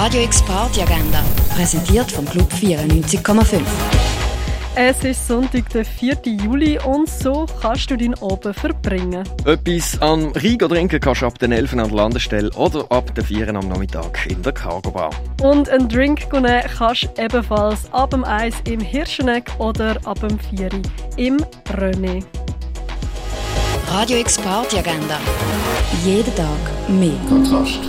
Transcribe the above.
Radio X Party Agenda, präsentiert vom Club 94,5. Es ist Sonntag, der 4. Juli und so kannst du deinen Abend verbringen. Etwas am Rhein trinken kannst du ab den 11 an der Landestelle oder ab den 4 am Nachmittag in der Cargo Bar. Und einen Drink nehmen kannst du ebenfalls ab dem 1 im Hirscheneck oder ab dem 4 im René. Radio X Party Agenda. Jeden Tag mehr. Kontrast.